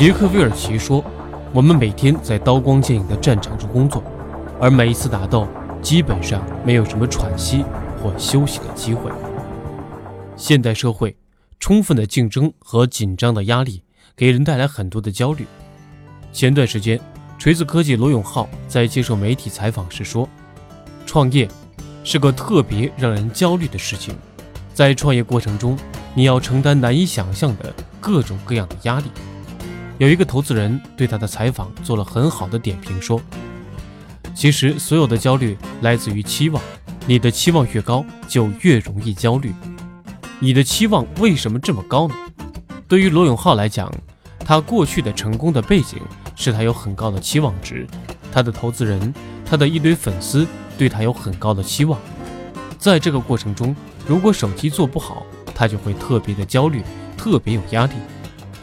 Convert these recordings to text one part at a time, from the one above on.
杰克·威尔奇说：“我们每天在刀光剑影的战场中工作，而每一次打斗基本上没有什么喘息或休息的机会。现代社会充分的竞争和紧张的压力给人带来很多的焦虑。前段时间，锤子科技罗永浩在接受媒体采访时说：‘创业是个特别让人焦虑的事情，在创业过程中，你要承担难以想象的各种各样的压力。’”有一个投资人对他的采访做了很好的点评，说：“其实所有的焦虑来自于期望，你的期望越高，就越容易焦虑。你的期望为什么这么高呢？对于罗永浩来讲，他过去的成功的背景是他有很高的期望值，他的投资人，他的一堆粉丝对他有很高的期望。在这个过程中，如果手机做不好，他就会特别的焦虑，特别有压力。”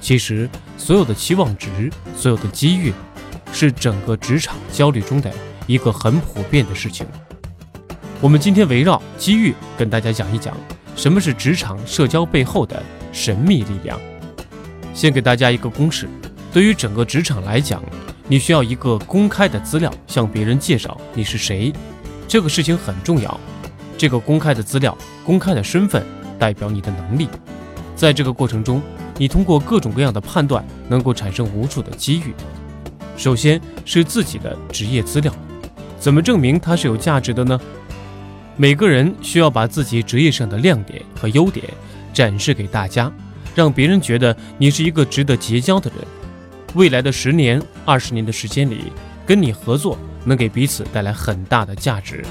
其实，所有的期望值，所有的机遇，是整个职场焦虑中的一个很普遍的事情。我们今天围绕机遇跟大家讲一讲，什么是职场社交背后的神秘力量。先给大家一个公式：对于整个职场来讲，你需要一个公开的资料向别人介绍你是谁，这个事情很重要。这个公开的资料、公开的身份，代表你的能力。在这个过程中，你通过各种各样的判断，能够产生无数的机遇。首先是自己的职业资料，怎么证明它是有价值的呢？每个人需要把自己职业上的亮点和优点展示给大家，让别人觉得你是一个值得结交的人。未来的十年、二十年的时间里，跟你合作能给彼此带来很大的价值。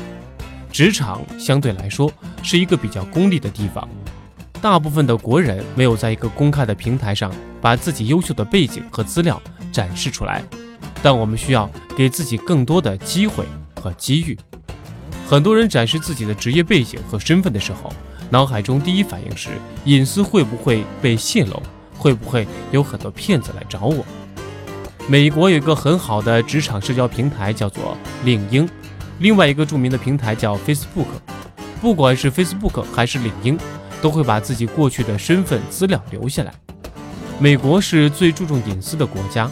职场相对来说是一个比较功利的地方。大部分的国人没有在一个公开的平台上把自己优秀的背景和资料展示出来，但我们需要给自己更多的机会和机遇。很多人展示自己的职业背景和身份的时候，脑海中第一反应是隐私会不会被泄露，会不会有很多骗子来找我？美国有一个很好的职场社交平台叫做领英，另外一个著名的平台叫 Facebook。不管是 Facebook 还是领英。都会把自己过去的身份资料留下来。美国是最注重隐私的国家，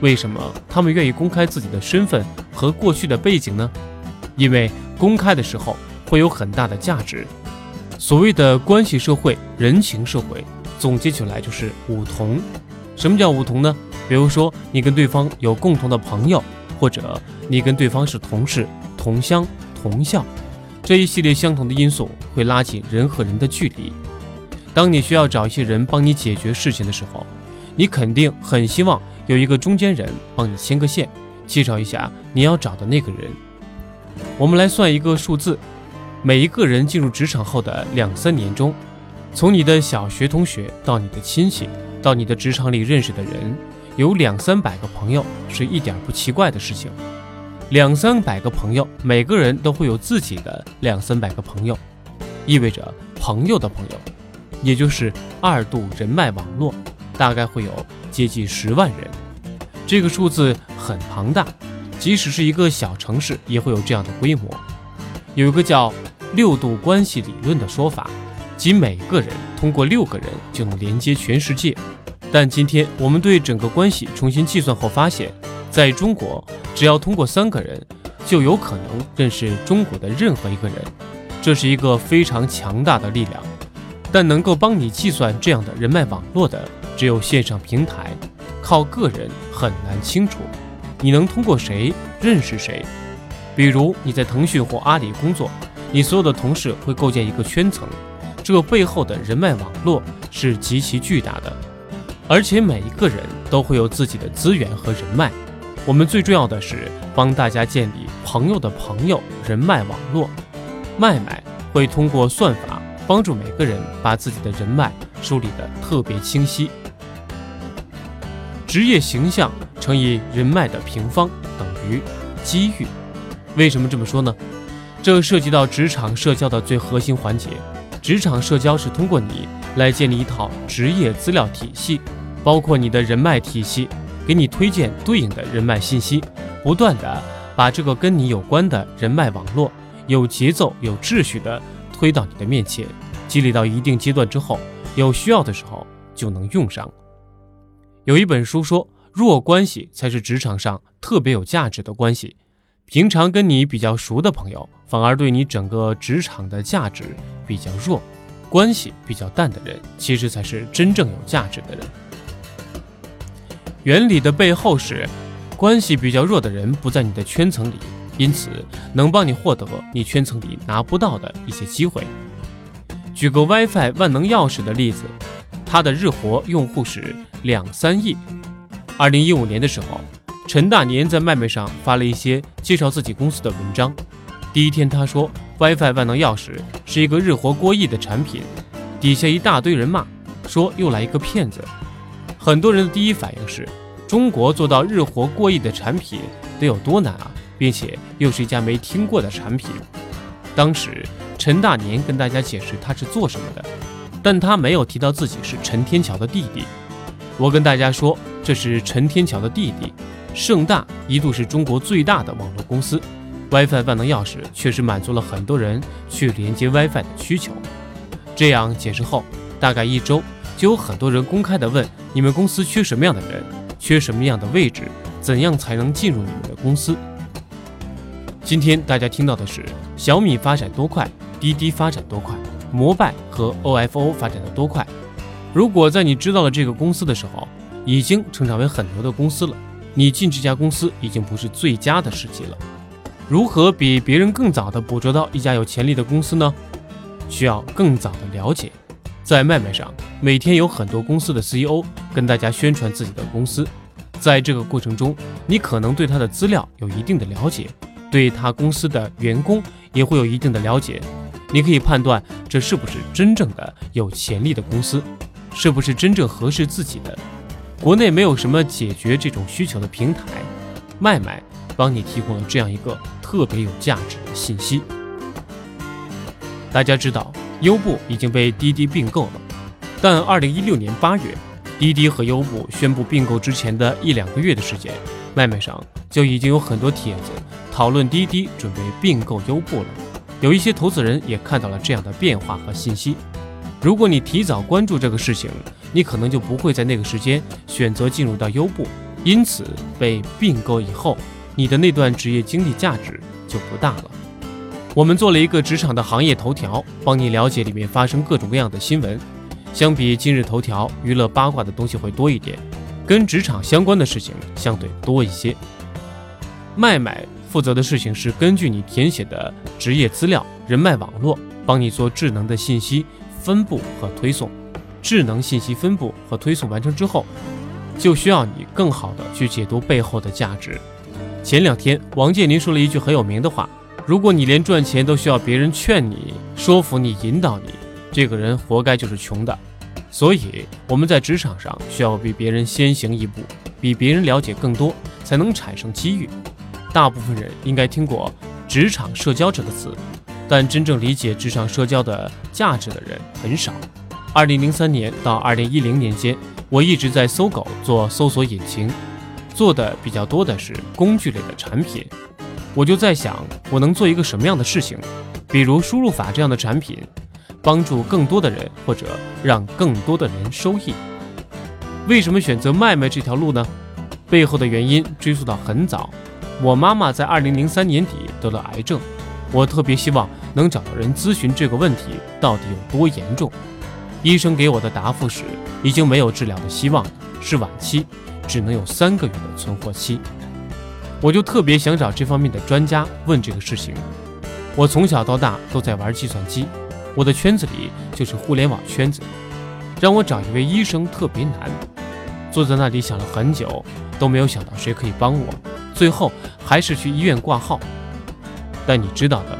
为什么他们愿意公开自己的身份和过去的背景呢？因为公开的时候会有很大的价值。所谓的关系社会、人情社会，总结起来就是五同。什么叫五同呢？比如说你跟对方有共同的朋友，或者你跟对方是同事、同乡、同校。这一系列相同的因素会拉近人和人的距离。当你需要找一些人帮你解决事情的时候，你肯定很希望有一个中间人帮你牵个线，介绍一下你要找的那个人。我们来算一个数字：每一个人进入职场后的两三年中，从你的小学同学到你的亲戚，到你的职场里认识的人，有两三百个朋友，是一点不奇怪的事情。两三百个朋友，每个人都会有自己的两三百个朋友，意味着朋友的朋友，也就是二度人脉网络，大概会有接近十万人。这个数字很庞大，即使是一个小城市也会有这样的规模。有一个叫六度关系理论的说法，即每个人通过六个人就能连接全世界。但今天我们对整个关系重新计算后发现，在中国。只要通过三个人，就有可能认识中国的任何一个人，这是一个非常强大的力量。但能够帮你计算这样的人脉网络的，只有线上平台，靠个人很难清楚。你能通过谁认识谁？比如你在腾讯或阿里工作，你所有的同事会构建一个圈层，这个背后的人脉网络是极其巨大的，而且每一个人都会有自己的资源和人脉。我们最重要的是帮大家建立朋友的朋友人脉网络。麦麦会通过算法帮助每个人把自己的人脉梳理得特别清晰。职业形象乘以人脉的平方等于机遇。为什么这么说呢？这涉及到职场社交的最核心环节。职场社交是通过你来建立一套职业资料体系，包括你的人脉体系。给你推荐对应的人脉信息，不断的把这个跟你有关的人脉网络有节奏、有秩序的推到你的面前，积累到一定阶段之后，有需要的时候就能用上。有一本书说，弱关系才是职场上特别有价值的关系。平常跟你比较熟的朋友，反而对你整个职场的价值比较弱。关系比较淡的人，其实才是真正有价值的人。原理的背后是，关系比较弱的人不在你的圈层里，因此能帮你获得你圈层里拿不到的一些机会。举个 WiFi 万能钥匙的例子，它的日活用户是两三亿。二零一五年的时候，陈大年在麦麦上发了一些介绍自己公司的文章。第一天他说 WiFi 万能钥匙是一个日活过亿的产品，底下一大堆人骂，说又来一个骗子。很多人的第一反应是，中国做到日活过亿的产品得有多难啊，并且又是一家没听过的产品。当时陈大年跟大家解释他是做什么的，但他没有提到自己是陈天桥的弟弟。我跟大家说，这是陈天桥的弟弟。盛大一度是中国最大的网络公司，WiFi 万能钥匙确实满足了很多人去连接 WiFi 的需求。这样解释后，大概一周。就有很多人公开的问你们公司缺什么样的人，缺什么样的位置，怎样才能进入你们的公司？今天大家听到的是小米发展多快，滴滴发展多快，摩拜和 OFO 发展的多快。如果在你知道了这个公司的时候，已经成长为很多的公司了，你进这家公司已经不是最佳的时机了。如何比别人更早的捕捉到一家有潜力的公司呢？需要更早的了解。在麦麦上，每天有很多公司的 CEO 跟大家宣传自己的公司，在这个过程中，你可能对他的资料有一定的了解，对他公司的员工也会有一定的了解，你可以判断这是不是真正的有潜力的公司，是不是真正合适自己的。国内没有什么解决这种需求的平台，麦麦帮你提供了这样一个特别有价值的信息。大家知道。优步已经被滴滴并购了，但二零一六年八月，滴滴和优步宣布并购之前的一两个月的时间，外卖上就已经有很多帖子讨论滴滴准备并购优步了。有一些投资人也看到了这样的变化和信息。如果你提早关注这个事情，你可能就不会在那个时间选择进入到优步，因此被并购以后，你的那段职业经历价值就不大了。我们做了一个职场的行业头条，帮你了解里面发生各种各样的新闻。相比今日头条，娱乐八卦的东西会多一点，跟职场相关的事情相对多一些。麦麦负责的事情是根据你填写的职业资料、人脉网络，帮你做智能的信息分布和推送。智能信息分布和推送完成之后，就需要你更好的去解读背后的价值。前两天，王健林说了一句很有名的话。如果你连赚钱都需要别人劝你、说服你、引导你，这个人活该就是穷的。所以我们在职场上需要比别人先行一步，比别人了解更多，才能产生机遇。大部分人应该听过“职场社交”这个词，但真正理解职场社交的价值的人很少。二零零三年到二零一零年间，我一直在搜狗做搜索引擎，做的比较多的是工具类的产品。我就在想，我能做一个什么样的事情，比如输入法这样的产品，帮助更多的人，或者让更多的人收益。为什么选择卖卖这条路呢？背后的原因追溯到很早，我妈妈在二零零三年底得了癌症，我特别希望能找到人咨询这个问题到底有多严重。医生给我的答复是，已经没有治疗的希望了，是晚期，只能有三个月的存活期。我就特别想找这方面的专家问这个事情。我从小到大都在玩计算机，我的圈子里就是互联网圈子。让我找一位医生特别难，坐在那里想了很久，都没有想到谁可以帮我。最后还是去医院挂号。但你知道的，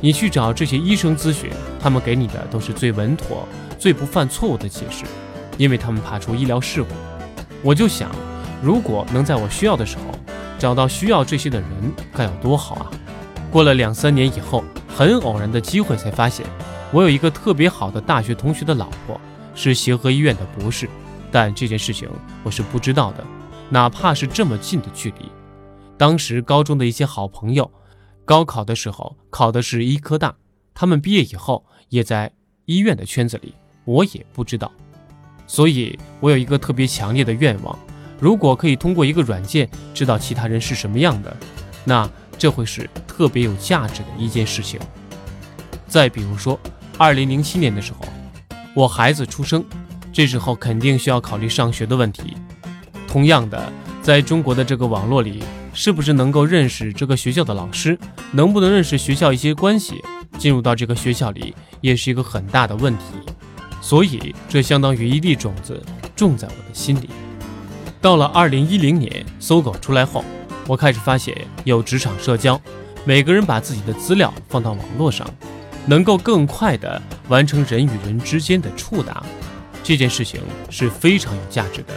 你去找这些医生咨询，他们给你的都是最稳妥、最不犯错误的解释，因为他们怕出医疗事故。我就想，如果能在我需要的时候。找到需要这些的人该有多好啊！过了两三年以后，很偶然的机会才发现，我有一个特别好的大学同学的老婆是协和医院的博士，但这件事情我是不知道的，哪怕是这么近的距离。当时高中的一些好朋友，高考的时候考的是医科大，他们毕业以后也在医院的圈子里，我也不知道。所以我有一个特别强烈的愿望。如果可以通过一个软件知道其他人是什么样的，那这会是特别有价值的一件事情。再比如说，二零零七年的时候，我孩子出生，这时候肯定需要考虑上学的问题。同样的，在中国的这个网络里，是不是能够认识这个学校的老师，能不能认识学校一些关系，进入到这个学校里，也是一个很大的问题。所以，这相当于一粒种子种在我的心里。到了二零一零年，搜狗出来后，我开始发现有职场社交，每个人把自己的资料放到网络上，能够更快地完成人与人之间的触达，这件事情是非常有价值的。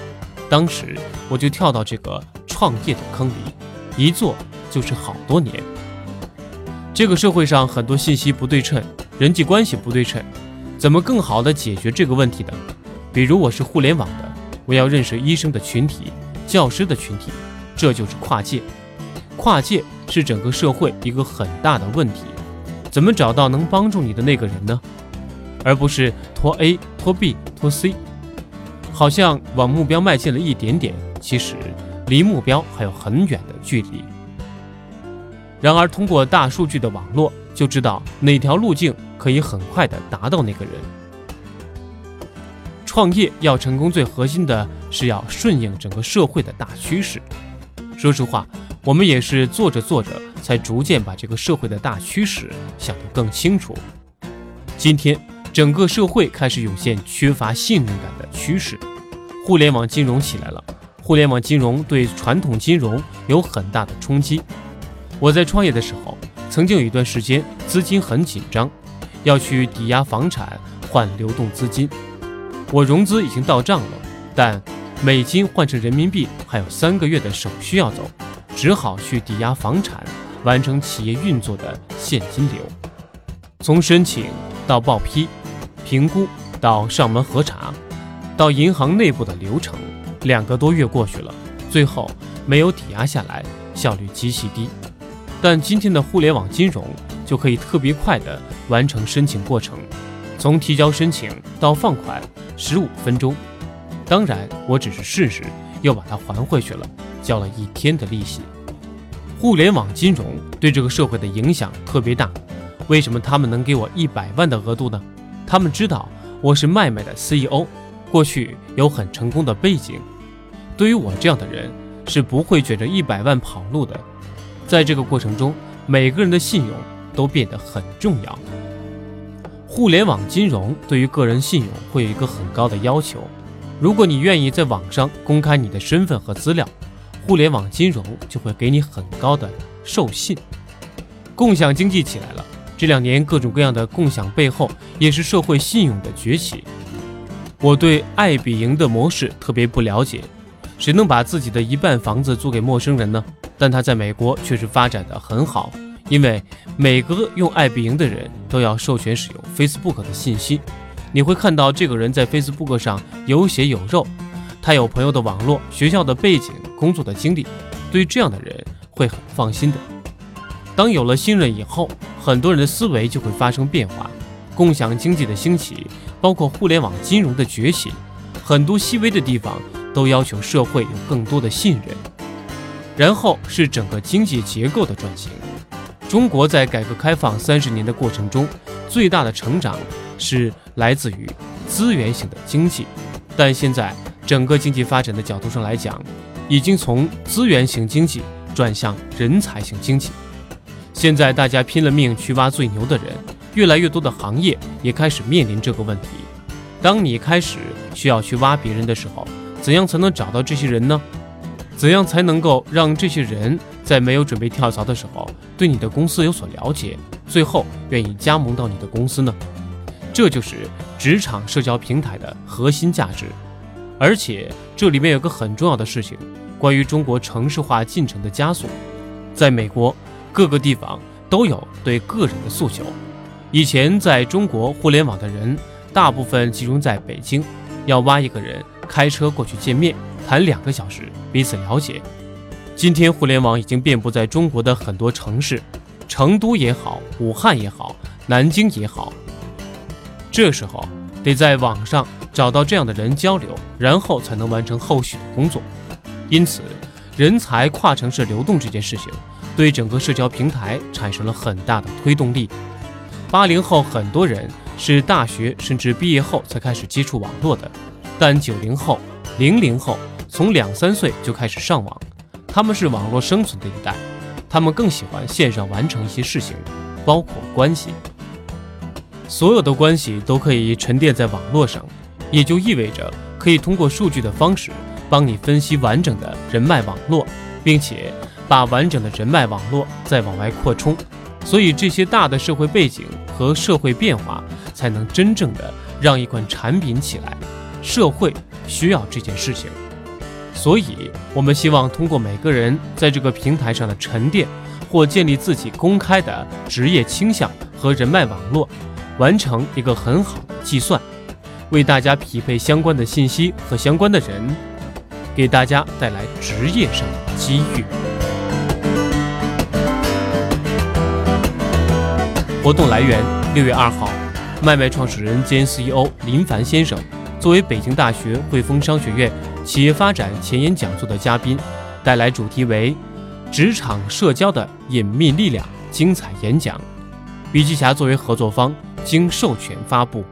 当时我就跳到这个创业的坑里，一做就是好多年。这个社会上很多信息不对称，人际关系不对称，怎么更好地解决这个问题呢？比如我是互联网的。我要认识医生的群体、教师的群体，这就是跨界。跨界是整个社会一个很大的问题。怎么找到能帮助你的那个人呢？而不是拖 A、拖 B、拖 C，好像往目标迈进了一点点，其实离目标还有很远的距离。然而，通过大数据的网络，就知道哪条路径可以很快的达到那个人。创业要成功，最核心的是要顺应整个社会的大趋势。说实话，我们也是做着做着，才逐渐把这个社会的大趋势想得更清楚。今天，整个社会开始涌现缺乏信任感的趋势，互联网金融起来了。互联网金融对传统金融有很大的冲击。我在创业的时候，曾经有一段时间资金很紧张，要去抵押房产换流动资金。我融资已经到账了，但美金换成人民币还有三个月的手续要走，只好去抵押房产，完成企业运作的现金流。从申请到报批、评估到上门核查，到银行内部的流程，两个多月过去了，最后没有抵押下来，效率极其低。但今天的互联网金融就可以特别快地完成申请过程，从提交申请到放款。十五分钟，当然我只是试试，又把它还回去了，交了一天的利息。互联网金融对这个社会的影响特别大，为什么他们能给我一百万的额度呢？他们知道我是麦麦的 CEO，过去有很成功的背景，对于我这样的人是不会卷着一百万跑路的。在这个过程中，每个人的信用都变得很重要。互联网金融对于个人信用会有一个很高的要求。如果你愿意在网上公开你的身份和资料，互联网金融就会给你很高的授信。共享经济起来了，这两年各种各样的共享背后也是社会信用的崛起。我对爱彼迎的模式特别不了解，谁能把自己的一半房子租给陌生人呢？但他在美国却是发展的很好。因为每个用爱彼迎的人都要授权使用 Facebook 的信息，你会看到这个人在 Facebook 上有血有肉，他有朋友的网络、学校的背景、工作的经历，对这样的人会很放心的。当有了信任以后，很多人的思维就会发生变化。共享经济的兴起，包括互联网金融的崛起，很多细微的地方都要求社会有更多的信任。然后是整个经济结构的转型。中国在改革开放三十年的过程中，最大的成长是来自于资源型的经济，但现在整个经济发展的角度上来讲，已经从资源型经济转向人才型经济。现在大家拼了命去挖最牛的人，越来越多的行业也开始面临这个问题。当你开始需要去挖别人的时候，怎样才能找到这些人呢？怎样才能够让这些人？在没有准备跳槽的时候，对你的公司有所了解，最后愿意加盟到你的公司呢？这就是职场社交平台的核心价值。而且这里面有个很重要的事情，关于中国城市化进程的加速。在美国各个地方都有对个人的诉求。以前在中国互联网的人大部分集中在北京，要挖一个人，开车过去见面，谈两个小时，彼此了解。今天互联网已经遍布在中国的很多城市，成都也好，武汉也好，南京也好。这时候得在网上找到这样的人交流，然后才能完成后续的工作。因此，人才跨城市流动这件事情，对整个社交平台产生了很大的推动力。八零后很多人是大学甚至毕业后才开始接触网络的，但九零后、零零后从两三岁就开始上网，他们是网络生存的一代，他们更喜欢线上完成一些事情，包括关系。所有的关系都可以沉淀在网络上，也就意味着可以通过数据的方式帮你分析完整的人脉网络，并且把完整的人脉网络再往外扩充。所以这些大的社会背景和社会变化，才能真正的让一款产品起来。社会需要这件事情，所以我们希望通过每个人在这个平台上的沉淀，或建立自己公开的职业倾向和人脉网络。完成一个很好的计算，为大家匹配相关的信息和相关的人，给大家带来职业上的机遇。活动来源：六月二号，麦麦创始人兼 CEO 林凡先生作为北京大学汇丰商学院企业发展前沿讲座的嘉宾，带来主题为“职场社交的隐秘力量”精彩演讲。笔记侠作为合作方。经授权发布。